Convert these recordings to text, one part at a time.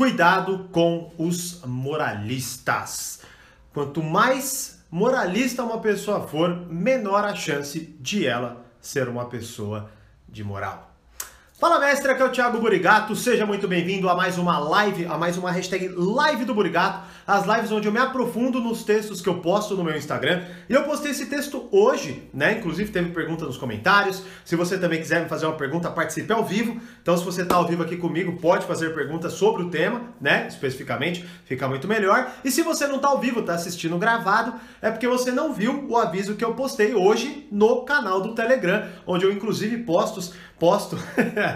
Cuidado com os moralistas. Quanto mais moralista uma pessoa for, menor a chance de ela ser uma pessoa de moral. Fala mestre, aqui é o Thiago Burigato, seja muito bem-vindo a mais uma live, a mais uma hashtag live do Burigato, as lives onde eu me aprofundo nos textos que eu posto no meu Instagram. E eu postei esse texto hoje, né? Inclusive teve pergunta nos comentários. Se você também quiser me fazer uma pergunta, participe ao vivo. Então se você está ao vivo aqui comigo, pode fazer perguntas sobre o tema, né? Especificamente, fica muito melhor. E se você não está ao vivo, está assistindo gravado, é porque você não viu o aviso que eu postei hoje no canal do Telegram, onde eu inclusive posto posto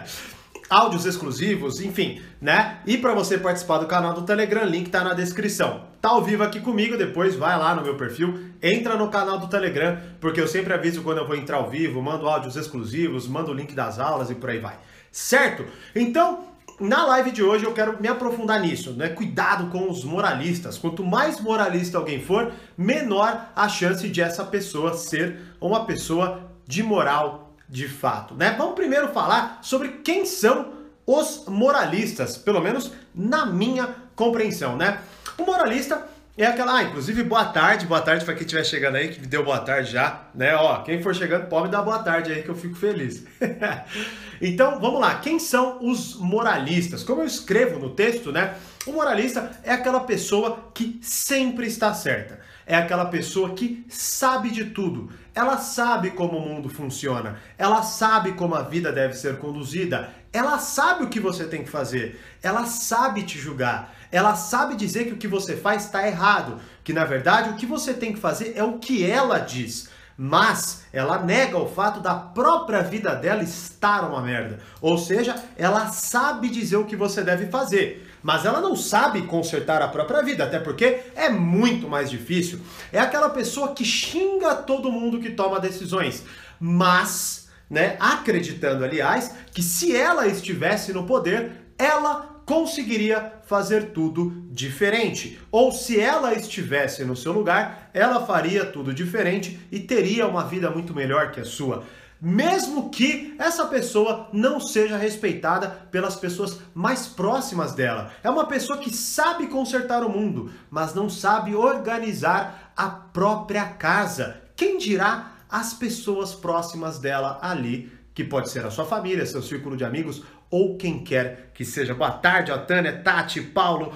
áudios exclusivos, enfim, né? E para você participar do canal do Telegram, link tá na descrição. Tá ao vivo aqui comigo, depois vai lá no meu perfil, entra no canal do Telegram, porque eu sempre aviso quando eu vou entrar ao vivo, mando áudios exclusivos, mando o link das aulas e por aí vai. Certo? Então, na live de hoje eu quero me aprofundar nisso, né? Cuidado com os moralistas. Quanto mais moralista alguém for, menor a chance de essa pessoa ser uma pessoa de moral de fato, né? Vamos primeiro falar sobre quem são os moralistas, pelo menos na minha compreensão, né? O moralista é aquela, ah, inclusive boa tarde, boa tarde para quem estiver chegando aí, que me deu boa tarde já, né? Ó, quem for chegando pode dar boa tarde aí que eu fico feliz. então, vamos lá, quem são os moralistas? Como eu escrevo no texto, né? O moralista é aquela pessoa que sempre está certa. É aquela pessoa que sabe de tudo. Ela sabe como o mundo funciona. Ela sabe como a vida deve ser conduzida. Ela sabe o que você tem que fazer. Ela sabe te julgar. Ela sabe dizer que o que você faz está errado. Que na verdade o que você tem que fazer é o que ela diz mas ela nega o fato da própria vida dela estar uma merda. Ou seja, ela sabe dizer o que você deve fazer, mas ela não sabe consertar a própria vida, até porque é muito mais difícil. É aquela pessoa que xinga todo mundo que toma decisões, mas, né, acreditando, aliás, que se ela estivesse no poder, ela conseguiria fazer tudo diferente. Ou se ela estivesse no seu lugar, ela faria tudo diferente e teria uma vida muito melhor que a sua. Mesmo que essa pessoa não seja respeitada pelas pessoas mais próximas dela. É uma pessoa que sabe consertar o mundo, mas não sabe organizar a própria casa. Quem dirá as pessoas próximas dela ali que pode ser a sua família, seu círculo de amigos ou quem quer que seja. Boa tarde, ó, Tânia, Tati, Paulo,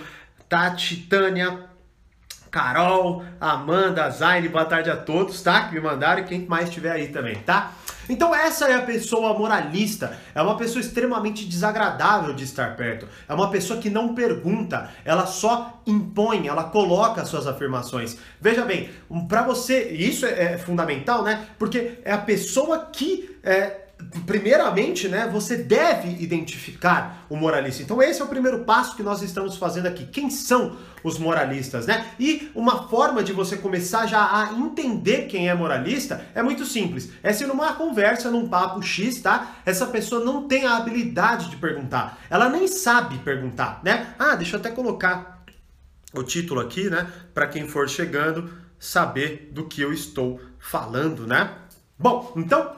Tati, Tânia, Carol, Amanda, Zaine, boa tarde a todos, tá? Que me mandaram e quem mais estiver aí também, tá? Então essa é a pessoa moralista, é uma pessoa extremamente desagradável de estar perto, é uma pessoa que não pergunta, ela só impõe, ela coloca suas afirmações. Veja bem, para você, isso é, é, fundamental, né? Porque é a pessoa que é, primeiramente, né, você deve identificar o moralista. Então esse é o primeiro passo que nós estamos fazendo aqui. Quem são os moralistas, né? E uma forma de você começar já a entender quem é moralista é muito simples. É se numa conversa, num papo X, tá? Essa pessoa não tem a habilidade de perguntar. Ela nem sabe perguntar, né? Ah, deixa eu até colocar o título aqui, né, para quem for chegando saber do que eu estou falando, né? Bom, então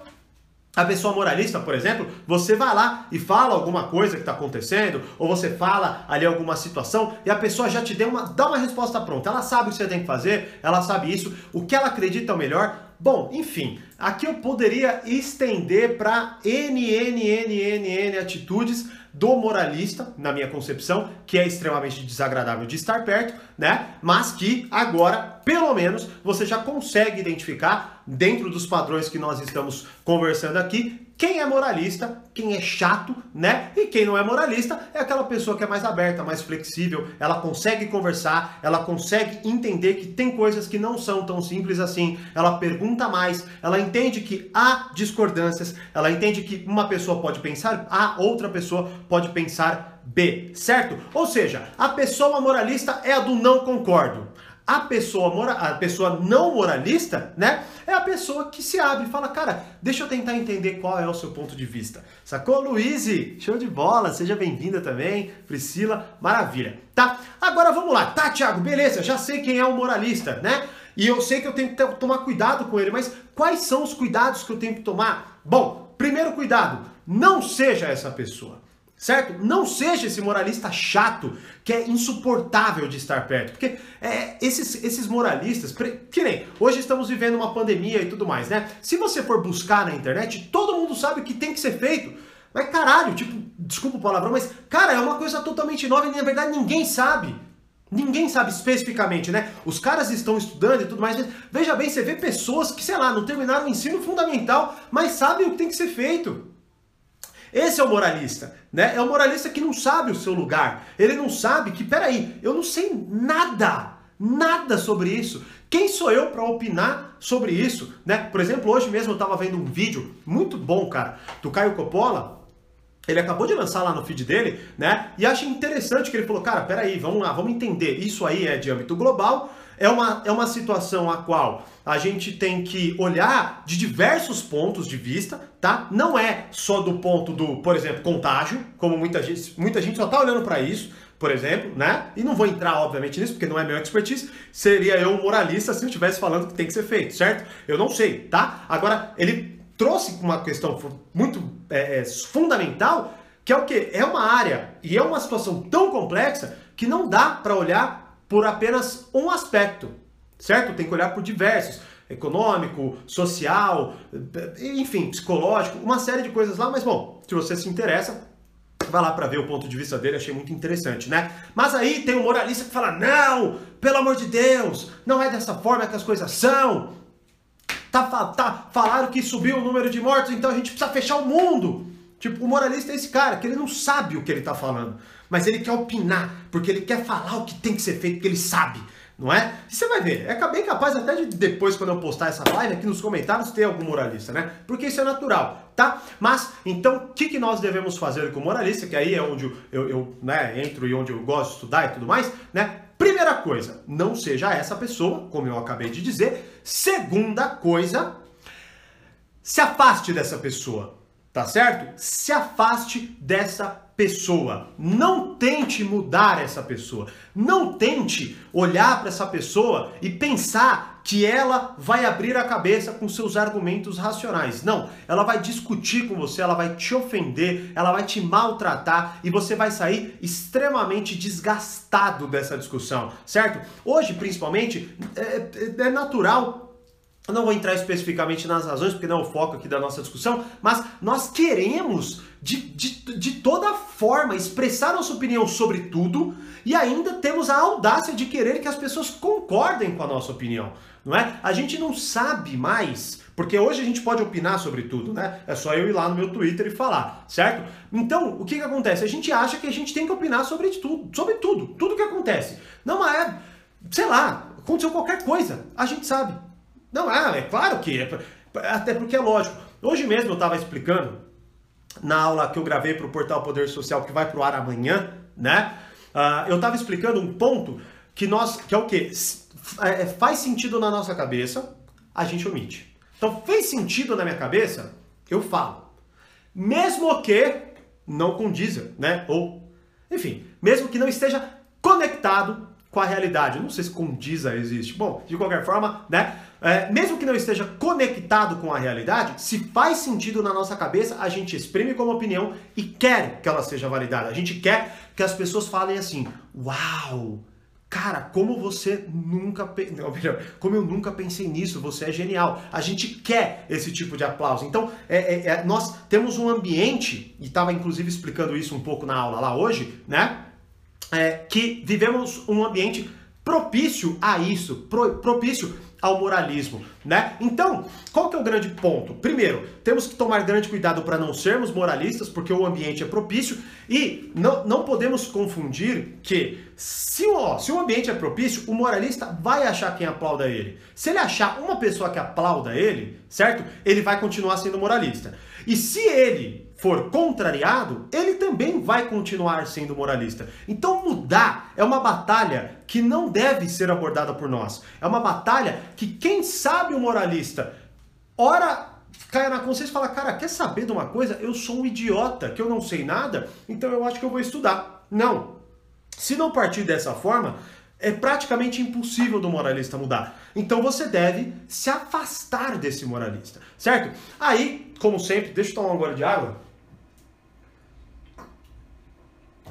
a pessoa moralista, por exemplo, você vai lá e fala alguma coisa que está acontecendo, ou você fala ali alguma situação e a pessoa já te deu uma, dá uma resposta pronta. Ela sabe o que você tem que fazer, ela sabe isso, o que ela acredita é o melhor. Bom, enfim, aqui eu poderia estender para N, N, N, N, N atitudes do moralista, na minha concepção, que é extremamente desagradável de estar perto, né? Mas que agora, pelo menos, você já consegue identificar dentro dos padrões que nós estamos conversando aqui, quem é moralista, quem é chato, né? E quem não é moralista é aquela pessoa que é mais aberta, mais flexível, ela consegue conversar, ela consegue entender que tem coisas que não são tão simples assim, ela pergunta mais, ela entende que há discordâncias, ela entende que uma pessoa pode pensar A, outra pessoa pode pensar B, certo? Ou seja, a pessoa moralista é a do não concordo. A pessoa, mora, a pessoa não moralista, né? É a pessoa que se abre e fala, cara, deixa eu tentar entender qual é o seu ponto de vista. Sacou, Luiz? Show de bola, seja bem-vinda também. Priscila, maravilha. Tá? Agora vamos lá. Tá, Thiago, beleza, já sei quem é o moralista, né? E eu sei que eu tenho que tomar cuidado com ele, mas quais são os cuidados que eu tenho que tomar? Bom, primeiro cuidado, não seja essa pessoa. Certo? Não seja esse moralista chato que é insuportável de estar perto, porque é, esses, esses moralistas, que nem hoje estamos vivendo uma pandemia e tudo mais, né? Se você for buscar na internet, todo mundo sabe o que tem que ser feito. Mas caralho, tipo, desculpa o palavrão, mas cara, é uma coisa totalmente nova e na verdade ninguém sabe. Ninguém sabe especificamente, né? Os caras estão estudando e tudo mais. Veja bem, você vê pessoas que, sei lá, não terminaram o ensino fundamental, mas sabem o que tem que ser feito. Esse é o moralista, né? É o moralista que não sabe o seu lugar. Ele não sabe que, peraí, eu não sei nada, nada sobre isso. Quem sou eu para opinar sobre isso, né? Por exemplo, hoje mesmo eu estava vendo um vídeo muito bom, cara, do Caio Coppola, ele acabou de lançar lá no feed dele, né? E achei interessante que ele falou, cara, peraí, vamos lá, vamos entender. Isso aí é de âmbito global, é uma, é uma situação a qual a gente tem que olhar de diversos pontos de vista, tá? Não é só do ponto do, por exemplo, contágio, como muita gente, muita gente só tá olhando para isso, por exemplo, né? E não vou entrar, obviamente, nisso, porque não é meu expertise. Seria eu um moralista se eu estivesse falando que tem que ser feito, certo? Eu não sei, tá? Agora, ele trouxe uma questão muito é, é, fundamental, que é o que? É uma área e é uma situação tão complexa que não dá para olhar por apenas um aspecto, certo? Tem que olhar por diversos econômico, social, enfim, psicológico, uma série de coisas lá, mas bom, se você se interessa, vai lá para ver o ponto de vista dele, achei muito interessante, né? Mas aí tem um moralista que fala: "Não, pelo amor de Deus, não é dessa forma que as coisas são. Tá, tá, falaram que subiu o número de mortos, então a gente precisa fechar o mundo. Tipo, o moralista é esse cara, que ele não sabe o que ele tá falando, mas ele quer opinar, porque ele quer falar o que tem que ser feito, porque ele sabe, não é? E você vai ver, é bem capaz até de depois, quando eu postar essa live, aqui nos comentários, ter algum moralista, né? Porque isso é natural, tá? Mas, então, o que, que nós devemos fazer com o moralista, que aí é onde eu, eu, né, entro e onde eu gosto de estudar e tudo mais, né? Primeira coisa, não seja essa pessoa, como eu acabei de dizer. Segunda coisa, se afaste dessa pessoa, tá certo? Se afaste dessa pessoa. Não tente mudar essa pessoa. Não tente olhar para essa pessoa e pensar que ela vai abrir a cabeça com seus argumentos racionais. Não, ela vai discutir com você, ela vai te ofender, ela vai te maltratar e você vai sair extremamente desgastado dessa discussão, certo? Hoje, principalmente, é, é natural eu não vou entrar especificamente nas razões, porque não é o foco aqui da nossa discussão, mas nós queremos, de, de, de toda forma, expressar nossa opinião sobre tudo e ainda temos a audácia de querer que as pessoas concordem com a nossa opinião, não é? A gente não sabe mais, porque hoje a gente pode opinar sobre tudo, né? É só eu ir lá no meu Twitter e falar, certo? Então, o que que acontece? A gente acha que a gente tem que opinar sobre tudo, sobre tudo, tudo que acontece. Não é, sei lá, aconteceu qualquer coisa, a gente sabe. Não, é, é claro que é. Até porque é lógico. Hoje mesmo eu estava explicando, na aula que eu gravei para o Portal Poder Social, que vai para o ar amanhã, né? Uh, eu estava explicando um ponto que nós, que é o quê? É, faz sentido na nossa cabeça, a gente omite. Então, fez sentido na minha cabeça, eu falo. Mesmo que não condiza, né? Ou, enfim, mesmo que não esteja conectado com a realidade. não sei se condiza existe. Bom, de qualquer forma, né? É, mesmo que não esteja conectado com a realidade, se faz sentido na nossa cabeça, a gente exprime como opinião e quer que ela seja validada. A gente quer que as pessoas falem assim: Uau! Cara, como você nunca. Pe... Não, melhor, como eu nunca pensei nisso, você é genial. A gente quer esse tipo de aplauso. Então, é, é, é nós temos um ambiente, e estava inclusive explicando isso um pouco na aula lá hoje, né? É, que vivemos um ambiente propício a isso, pro, propício ao moralismo, né? Então, qual que é o grande ponto? Primeiro, temos que tomar grande cuidado para não sermos moralistas, porque o ambiente é propício e não, não podemos confundir que se o, se o ambiente é propício, o moralista vai achar quem aplauda ele. Se ele achar uma pessoa que aplauda ele, certo? Ele vai continuar sendo moralista. E se ele for contrariado, ele também vai continuar sendo moralista. Então mudar é uma batalha que não deve ser abordada por nós. É uma batalha que quem sabe o moralista, ora cai na consciência e fala, cara, quer saber de uma coisa? Eu sou um idiota, que eu não sei nada, então eu acho que eu vou estudar. Não. Se não partir dessa forma, é praticamente impossível do moralista mudar. Então você deve se afastar desse moralista, certo? Aí, como sempre, deixa eu tomar um gole de água.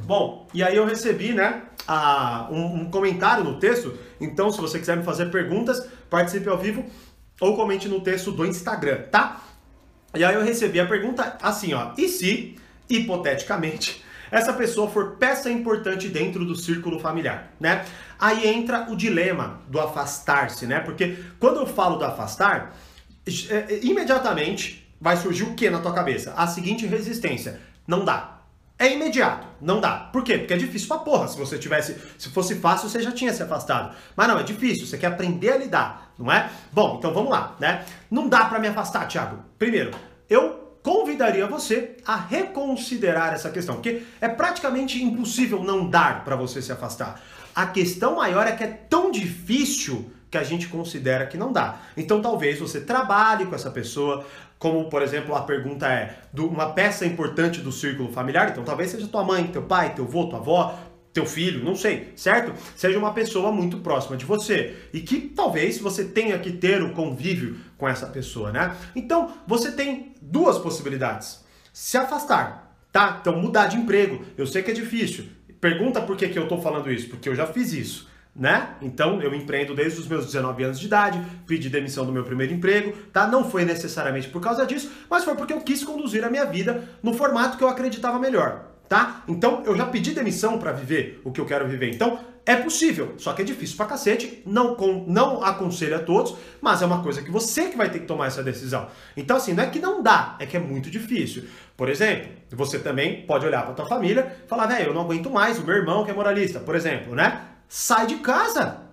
Bom, e aí eu recebi, né, a, um, um comentário no texto. Então, se você quiser me fazer perguntas, participe ao vivo ou comente no texto do Instagram, tá? E aí eu recebi a pergunta assim, ó. E se, hipoteticamente, essa pessoa for peça importante dentro do círculo familiar, né? Aí entra o dilema do afastar-se, né? Porque quando eu falo do afastar, é, é, imediatamente vai surgir o que na tua cabeça? A seguinte resistência: não dá. É imediato, não dá. Por quê? Porque é difícil pra porra. Se você tivesse, se fosse fácil, você já tinha se afastado. Mas não, é difícil, você quer aprender a lidar, não é? Bom, então vamos lá, né? Não dá para me afastar, Thiago. Primeiro, eu convidaria você a reconsiderar essa questão, porque é praticamente impossível não dar para você se afastar. A questão maior é que é tão difícil que a gente considera que não dá. Então talvez você trabalhe com essa pessoa, como por exemplo a pergunta é uma peça importante do círculo familiar, então talvez seja tua mãe, teu pai, teu avô, tua avó, teu filho, não sei, certo? Seja uma pessoa muito próxima de você e que talvez você tenha que ter o convívio com essa pessoa, né? Então, você tem duas possibilidades. Se afastar, tá? Então, mudar de emprego. Eu sei que é difícil. Pergunta por que, que eu tô falando isso, porque eu já fiz isso né? Então eu empreendo desde os meus 19 anos de idade, pedi demissão do meu primeiro emprego, tá? Não foi necessariamente por causa disso, mas foi porque eu quis conduzir a minha vida no formato que eu acreditava melhor, tá? Então eu já pedi demissão para viver o que eu quero viver. Então é possível, só que é difícil pra cacete, não, com, não aconselho a todos, mas é uma coisa que você que vai ter que tomar essa decisão. Então assim, não é que não dá, é que é muito difícil. Por exemplo, você também pode olhar para tua família e falar, velho, eu não aguento mais o meu irmão que é moralista, por exemplo, né? Sai de casa.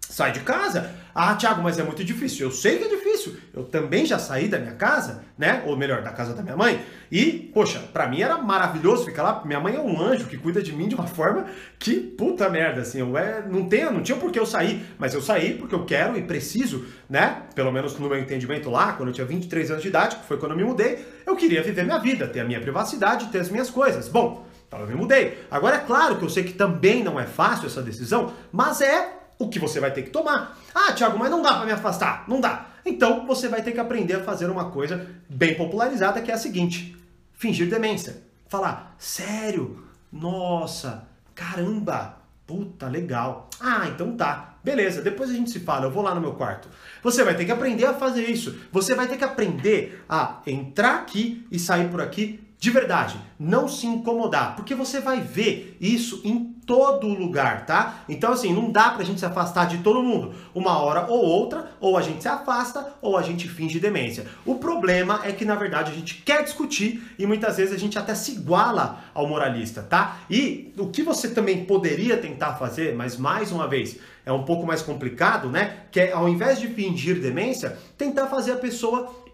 Sai de casa. Ah, Thiago, mas é muito difícil. Eu sei que é difícil. Eu também já saí da minha casa, né? Ou melhor, da casa da minha mãe. E, poxa, para mim era maravilhoso ficar lá. Minha mãe é um anjo que cuida de mim de uma forma que, puta merda, assim, eu é, não, tenho, não tinha por que eu sair. Mas eu saí porque eu quero e preciso, né? Pelo menos no meu entendimento lá, quando eu tinha 23 anos de idade, que foi quando eu me mudei, eu queria viver minha vida, ter a minha privacidade, ter as minhas coisas. Bom, então eu me mudei. Agora é claro que eu sei que também não é fácil essa decisão, mas é o que você vai ter que tomar. Ah, Thiago, mas não dá para me afastar. Não dá. Então você vai ter que aprender a fazer uma coisa bem popularizada que é a seguinte: fingir demência. Falar, sério? Nossa, caramba, puta, legal. Ah, então tá. Beleza, depois a gente se fala, eu vou lá no meu quarto. Você vai ter que aprender a fazer isso. Você vai ter que aprender a entrar aqui e sair por aqui de verdade, não se incomodar, porque você vai ver isso em todo lugar, tá? Então, assim, não dá pra gente se afastar de todo mundo. Uma hora ou outra, ou a gente se afasta, ou a gente finge demência. O problema é que, na verdade, a gente quer discutir e muitas vezes a gente até se iguala ao moralista, tá? E o que você também poderia tentar fazer, mas mais uma vez, é um pouco mais complicado, né? Que é, ao invés de fingir demência, tentar fazer a pessoa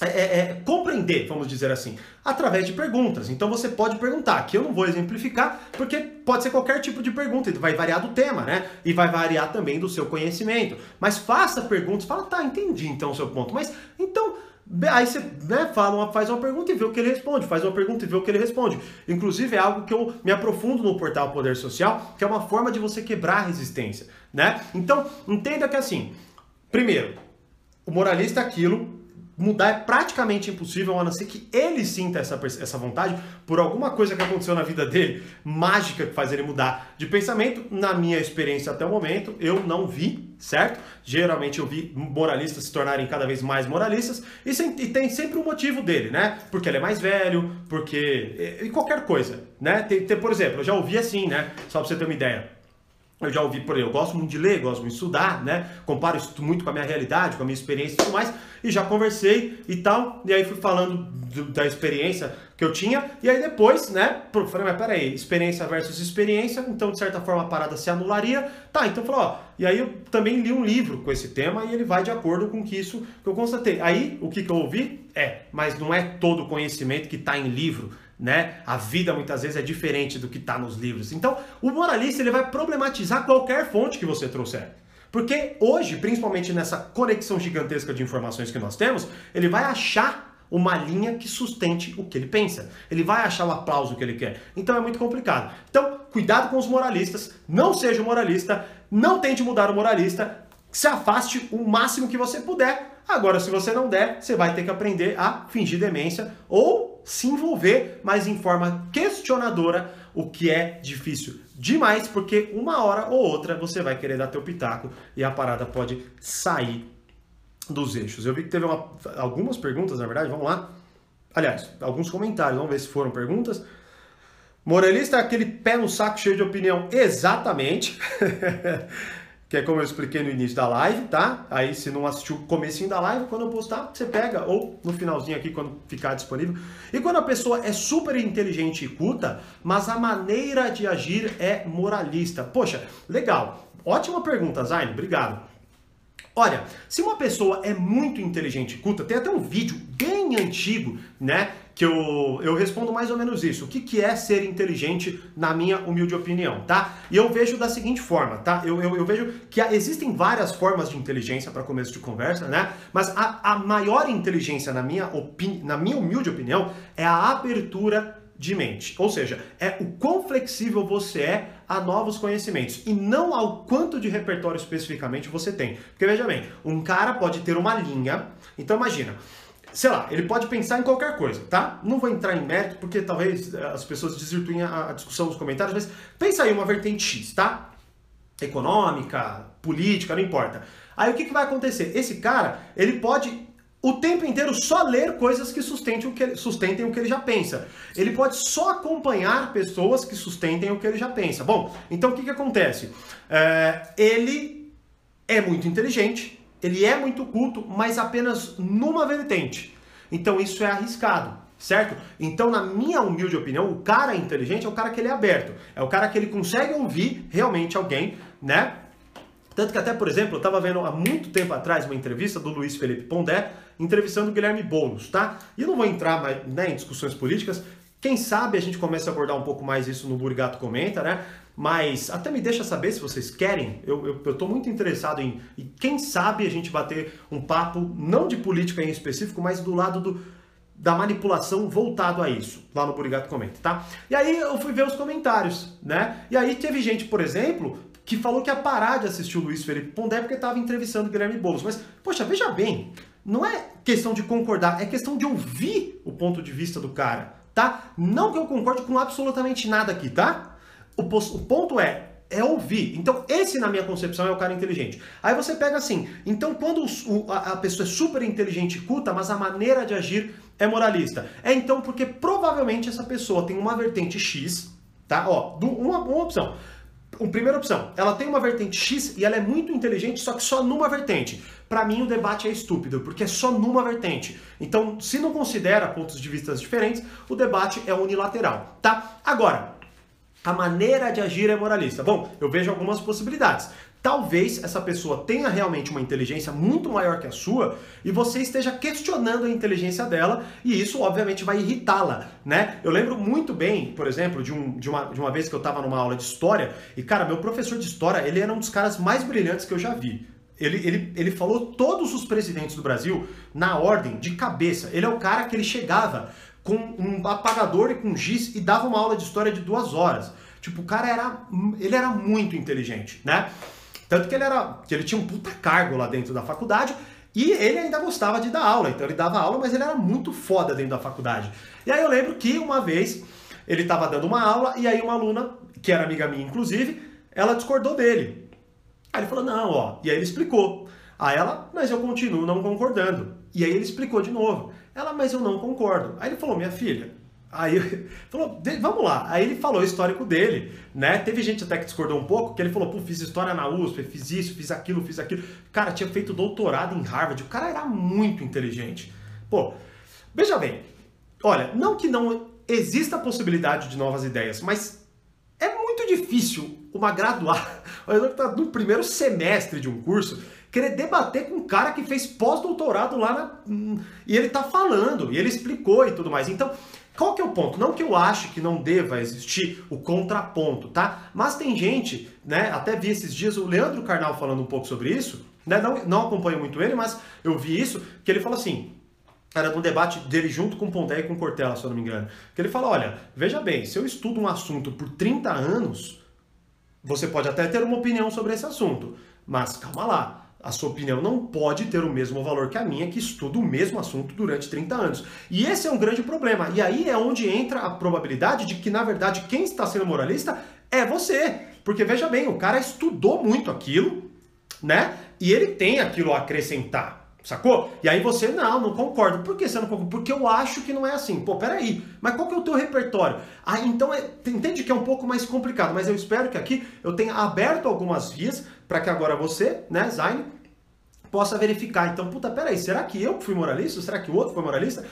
é, é, é, compreender, vamos dizer assim, através de perguntas. Então você pode perguntar, que eu não vou exemplificar, porque pode ser qualquer tipo de pergunta, vai variar do tema, né? E vai variar também do seu conhecimento. Mas faça perguntas, fala, tá, entendi então o seu ponto. Mas então, aí você né, fala uma, faz uma pergunta e vê o que ele responde, faz uma pergunta e vê o que ele responde. Inclusive é algo que eu me aprofundo no portal Poder Social, que é uma forma de você quebrar a resistência, né? Então, entenda que assim, primeiro, o moralista é aquilo mudar é praticamente impossível, a não ser que ele sinta essa, essa vontade por alguma coisa que aconteceu na vida dele, mágica, que faz ele mudar de pensamento. Na minha experiência até o momento, eu não vi, certo? Geralmente eu vi moralistas se tornarem cada vez mais moralistas e, sem, e tem sempre um motivo dele, né? Porque ele é mais velho, porque. e qualquer coisa, né? Tem, tem, por exemplo, eu já ouvi assim, né? Só pra você ter uma ideia. Eu já ouvi por aí, eu gosto muito de ler, gosto muito de estudar, né? Comparo isso muito com a minha realidade, com a minha experiência e tudo mais. E já conversei e tal. E aí fui falando do, da experiência que eu tinha. E aí depois, né? Falei, mas peraí, experiência versus experiência. Então, de certa forma, a parada se anularia. Tá, então falou, ó. E aí eu também li um livro com esse tema e ele vai de acordo com que isso que eu constatei. Aí, o que, que eu ouvi? É, mas não é todo conhecimento que está em livro né? A vida muitas vezes é diferente do que está nos livros. Então, o moralista ele vai problematizar qualquer fonte que você trouxer. Porque hoje, principalmente nessa conexão gigantesca de informações que nós temos, ele vai achar uma linha que sustente o que ele pensa. Ele vai achar o aplauso que ele quer. Então é muito complicado. Então, cuidado com os moralistas, não seja um moralista, não tente mudar o moralista, se afaste o máximo que você puder. Agora, se você não der, você vai ter que aprender a fingir demência ou se envolver, mas em forma questionadora, o que é difícil demais, porque uma hora ou outra você vai querer dar teu pitaco e a parada pode sair dos eixos. Eu vi que teve uma, algumas perguntas, na verdade, vamos lá. Aliás, alguns comentários, vamos ver se foram perguntas. Moralista é aquele pé no saco cheio de opinião. Exatamente. que é como eu expliquei no início da live, tá? Aí se não assistiu o comecinho da live, quando eu postar, você pega, ou no finalzinho aqui, quando ficar disponível. E quando a pessoa é super inteligente e culta, mas a maneira de agir é moralista. Poxa, legal. Ótima pergunta, Zayn, obrigado. Olha, se uma pessoa é muito inteligente e culta, tem até um vídeo bem antigo, né? Que eu, eu respondo mais ou menos isso. O que, que é ser inteligente, na minha humilde opinião, tá? E eu vejo da seguinte forma, tá? Eu, eu, eu vejo que existem várias formas de inteligência para começo de conversa, né? Mas a, a maior inteligência, na minha, na minha humilde opinião, é a abertura de mente. Ou seja, é o quão flexível você é a novos conhecimentos e não ao quanto de repertório especificamente você tem. Porque veja bem, um cara pode ter uma linha, então imagina, sei lá, ele pode pensar em qualquer coisa, tá? Não vou entrar em mérito porque talvez eh, as pessoas desvirtuem a discussão nos comentários, mas pensa aí uma vertente X, tá? Econômica, política, não importa. Aí o que, que vai acontecer? Esse cara, ele pode o tempo inteiro só ler coisas que sustentem o que, ele, sustentem o que ele já pensa. Ele pode só acompanhar pessoas que sustentem o que ele já pensa. Bom, então o que, que acontece? É, ele é muito inteligente, ele é muito culto, mas apenas numa vertente. Então isso é arriscado, certo? Então, na minha humilde opinião, o cara inteligente é o cara que ele é aberto, é o cara que ele consegue ouvir realmente alguém, né? Tanto que até, por exemplo, eu estava vendo há muito tempo atrás uma entrevista do Luiz Felipe Pondé entrevistando o Guilherme Boulos, tá? E eu não vou entrar né, em discussões políticas, quem sabe a gente começa a abordar um pouco mais isso no Burgato Comenta, né? Mas até me deixa saber se vocês querem. Eu, eu, muito interessado em. E quem sabe a gente bater um papo, não de política em específico, mas do lado do, da manipulação voltado a isso, lá no Burigato Comenta, tá? E aí eu fui ver os comentários, né? E aí teve gente, por exemplo, que falou que ia parar de assistir o Luiz Felipe Pondé porque estava entrevistando o Guilherme Boulos. Mas, poxa, veja bem, não é questão de concordar, é questão de ouvir o ponto de vista do cara, tá? Não que eu concorde com absolutamente nada aqui, tá? O, o ponto é, é ouvir. Então, esse, na minha concepção, é o cara inteligente. Aí você pega assim, então quando o, a, a, pessoa é super inteligente e culta, mas a maneira de agir é moralista. É então porque provavelmente essa pessoa tem uma vertente X, tá? Ó, uma, uma opção. Uma primeira opção, ela tem uma vertente X e ela é muito inteligente, só que só numa vertente. Para mim, o debate é estúpido, porque é só numa vertente. Então, se não considera pontos de vista diferentes, o debate é unilateral, tá? Agora, a maneira de agir é moralista. Bom, eu vejo algumas possibilidades. Talvez essa pessoa tenha realmente uma inteligência muito maior que a sua e você esteja questionando a inteligência dela e isso obviamente vai irritá-la, né? Eu lembro muito bem, por exemplo, de, um, de, uma, de uma vez que eu estava numa aula de história e, cara, meu professor de história, ele era um dos caras mais brilhantes que eu já vi. Ele, ele, ele falou todos os presidentes do Brasil na ordem, de cabeça. Ele é o cara que ele chegava com um apagador e com giz e dava uma aula de história de duas horas. Tipo, o cara era, ele era muito inteligente, né? Tanto que ele era, que ele tinha um puta cargo lá dentro da faculdade e ele ainda gostava de dar aula. Então ele dava aula, mas ele era muito foda dentro da faculdade. E aí eu lembro que uma vez ele estava dando uma aula e aí uma aluna, que era amiga minha inclusive, ela discordou dele. Aí ele falou: "Não, ó". E aí ele explicou. Aí ela: "Mas eu continuo não concordando". E aí ele explicou de novo. Ela: "Mas eu não concordo". Aí ele falou: "Minha filha, Aí falou, vamos lá. Aí ele falou o histórico dele, né? Teve gente até que discordou um pouco, que ele falou, pô, fiz história na USP, fiz isso, fiz aquilo, fiz aquilo. Cara, tinha feito doutorado em Harvard, o cara era muito inteligente. Pô, veja bem, olha, não que não exista a possibilidade de novas ideias, mas é muito difícil uma graduada, tá no primeiro semestre de um curso, querer debater com um cara que fez pós-doutorado lá na. Hum, e ele tá falando, e ele explicou e tudo mais. Então, qual que é o ponto? Não que eu ache que não deva existir o contraponto, tá? Mas tem gente, né? Até vi esses dias o Leandro Carnal falando um pouco sobre isso, né? Não, não acompanho muito ele, mas eu vi isso, que ele falou assim, era um debate dele junto com Pondé e com Cortella, se eu não me engano. Que ele fala: olha, veja bem, se eu estudo um assunto por 30 anos, você pode até ter uma opinião sobre esse assunto, mas calma lá. A sua opinião não pode ter o mesmo valor que a minha, que estuda o mesmo assunto durante 30 anos. E esse é um grande problema. E aí é onde entra a probabilidade de que, na verdade, quem está sendo moralista é você. Porque veja bem, o cara estudou muito aquilo, né? E ele tem aquilo a acrescentar. Sacou? E aí você, não, não concordo. Por que você não concorda? Porque eu acho que não é assim. Pô, peraí, mas qual que é o teu repertório? Ah, então é, entende que é um pouco mais complicado, mas eu espero que aqui eu tenha aberto algumas vias para que agora você, né, Zayn, possa verificar. Então, puta, peraí, será que eu fui moralista? Será que o outro foi moralista?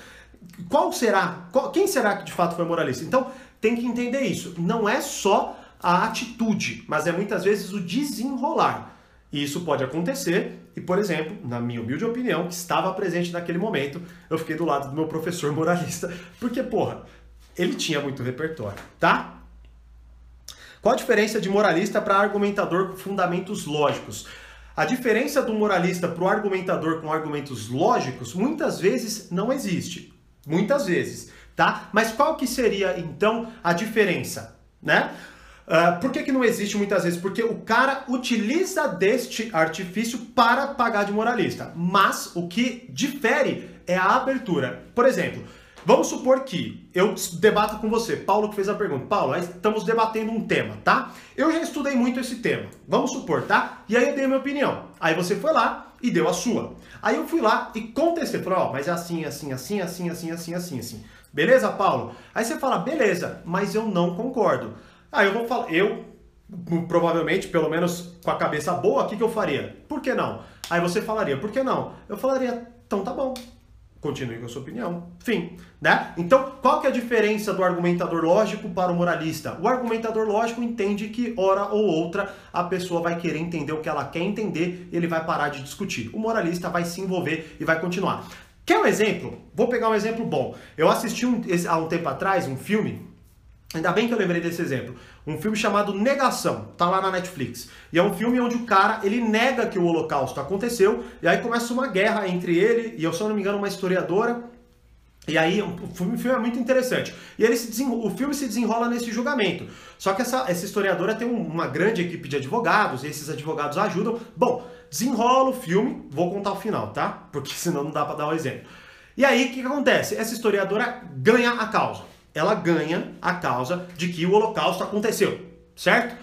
Qual será? Qual, quem será que de fato foi moralista? Então, tem que entender isso. Não é só a atitude, mas é muitas vezes o desenrolar. E isso pode acontecer, e por exemplo, na minha humilde opinião, que estava presente naquele momento, eu fiquei do lado do meu professor moralista, porque, porra, ele tinha muito repertório, tá? Qual a diferença de moralista para argumentador com fundamentos lógicos? A diferença do moralista para o argumentador com argumentos lógicos muitas vezes não existe. Muitas vezes, tá? Mas qual que seria então a diferença, né? Uh, por que, que não existe muitas vezes? Porque o cara utiliza deste artifício para pagar de moralista. Mas o que difere é a abertura. Por exemplo, vamos supor que eu debato com você, Paulo que fez a pergunta. Paulo, estamos debatendo um tema, tá? Eu já estudei muito esse tema. Vamos supor, tá? E aí eu dei a minha opinião. Aí você foi lá e deu a sua. Aí eu fui lá e contestei. Falei, ó, oh, mas é assim, assim, assim, assim, assim, assim, assim, assim. Beleza, Paulo? Aí você fala, beleza, mas eu não concordo. Aí eu vou falar, eu provavelmente, pelo menos com a cabeça boa, o que, que eu faria? Por que não? Aí você falaria, por que não? Eu falaria, então tá bom. Continue com a sua opinião. Fim, né? Então, qual que é a diferença do argumentador lógico para o moralista? O argumentador lógico entende que hora ou outra a pessoa vai querer entender o que ela quer entender, ele vai parar de discutir. O moralista vai se envolver e vai continuar. Quer um exemplo? Vou pegar um exemplo bom. Eu assisti um, há um tempo atrás um filme Ainda bem que eu lembrei desse exemplo. Um filme chamado Negação, tá lá na Netflix. E é um filme onde o cara, ele nega que o holocausto aconteceu, e aí começa uma guerra entre ele e, se eu não me engano, uma historiadora. E aí, o filme, o filme é muito interessante. E ele se o filme se desenrola nesse julgamento. Só que essa, essa historiadora tem uma grande equipe de advogados, e esses advogados ajudam. Bom, desenrola o filme, vou contar o final, tá? Porque senão não dá para dar o um exemplo. E aí, o que, que acontece? Essa historiadora ganha a causa ela ganha a causa de que o holocausto aconteceu, certo? O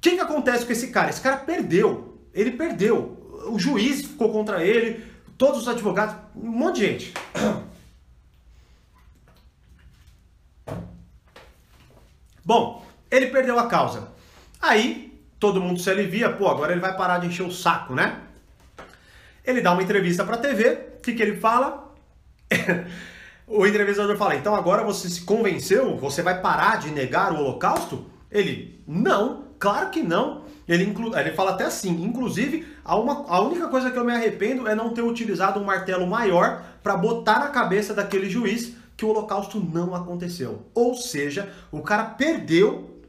que, que acontece com esse cara? Esse cara perdeu. Ele perdeu. O juiz ficou contra ele, todos os advogados, um monte de gente. Bom, ele perdeu a causa. Aí, todo mundo se alivia, pô, agora ele vai parar de encher o saco, né? Ele dá uma entrevista pra TV, o que, que ele fala? O entrevistador fala: então agora você se convenceu? Você vai parar de negar o Holocausto? Ele: não, claro que não. Ele, inclu... ele fala até assim: inclusive, a, uma... a única coisa que eu me arrependo é não ter utilizado um martelo maior para botar na cabeça daquele juiz que o Holocausto não aconteceu. Ou seja, o cara perdeu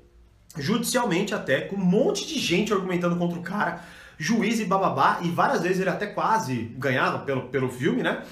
judicialmente até, com um monte de gente argumentando contra o cara, juiz e bababá, e várias vezes ele até quase ganhava pelo, pelo filme, né?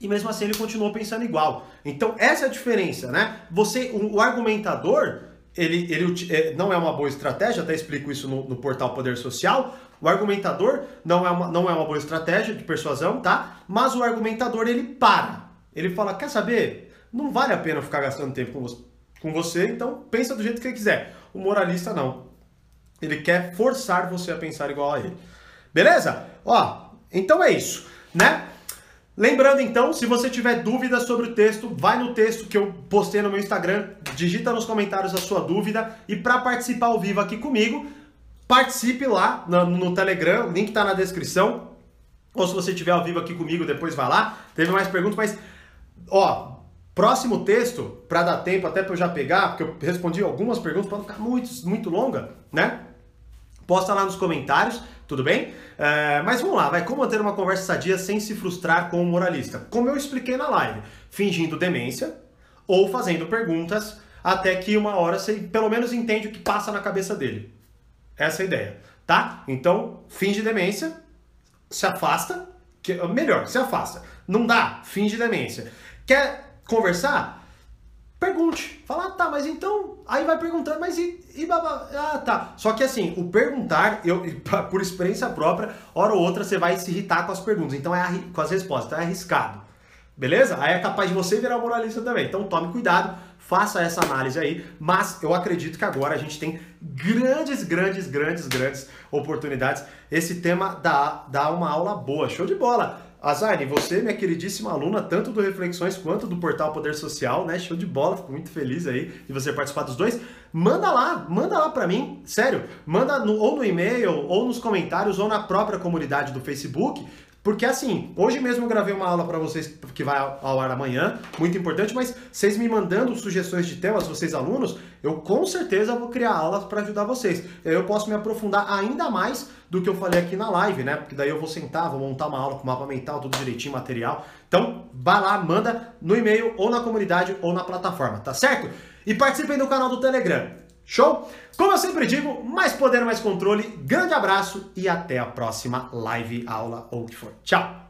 E mesmo assim ele continuou pensando igual. Então essa é a diferença, né? Você, o, o argumentador, ele, ele é, não é uma boa estratégia, até explico isso no, no, portal Poder Social. O argumentador não é, uma, não é uma boa estratégia de persuasão, tá? Mas o argumentador ele para. Ele fala: quer saber? Não vale a pena ficar gastando tempo com você, com você, então pensa do jeito que ele quiser. O moralista não. Ele quer forçar você a pensar igual a ele. Beleza? Ó, então é isso, né? Lembrando então, se você tiver dúvidas sobre o texto, vai no texto que eu postei no meu Instagram, digita nos comentários a sua dúvida e para participar ao vivo aqui comigo, participe lá no, no Telegram, o link está na descrição. Ou se você estiver ao vivo aqui comigo, depois vai lá. Teve mais perguntas, mas ó, próximo texto, para dar tempo até para eu já pegar, porque eu respondi algumas perguntas para não ficar muito, muito longa, né? Posta lá nos comentários, tudo bem? É, mas vamos lá, vai como manter uma conversa sadia sem se frustrar com o moralista? Como eu expliquei na live, fingindo demência ou fazendo perguntas até que uma hora você pelo menos entende o que passa na cabeça dele. Essa é a ideia, tá? Então, finge demência, se afasta, que, melhor, se afasta. Não dá, finge demência. Quer conversar? Pergunte. Fala, ah, tá, mas então. Aí vai perguntando, mas e, e babá? Ah, tá. Só que assim, o perguntar, eu, por experiência própria, hora ou outra você vai se irritar com as perguntas. Então é com as respostas, então é arriscado. Beleza? Aí é capaz de você virar moralista também. Então tome cuidado, faça essa análise aí. Mas eu acredito que agora a gente tem grandes, grandes, grandes, grandes oportunidades. Esse tema dá, dá uma aula boa. Show de bola! Azarne, você, minha queridíssima aluna, tanto do Reflexões quanto do Portal Poder Social, né? Show de bola, fico muito feliz aí de você participar dos dois. Manda lá, manda lá para mim, sério. Manda no, ou no e-mail, ou nos comentários, ou na própria comunidade do Facebook. Porque assim, hoje mesmo eu gravei uma aula para vocês que vai ao ar amanhã, muito importante, mas vocês me mandando sugestões de temas, vocês alunos, eu com certeza vou criar aulas para ajudar vocês. Eu posso me aprofundar ainda mais do que eu falei aqui na live, né? Porque daí eu vou sentar, vou montar uma aula com mapa mental, tudo direitinho, material. Então, vá lá, manda no e-mail, ou na comunidade, ou na plataforma, tá certo? E participem do canal do Telegram. Show? Como eu sempre digo, mais poder, mais controle. Grande abraço e até a próxima live, aula ou o que for. Tchau!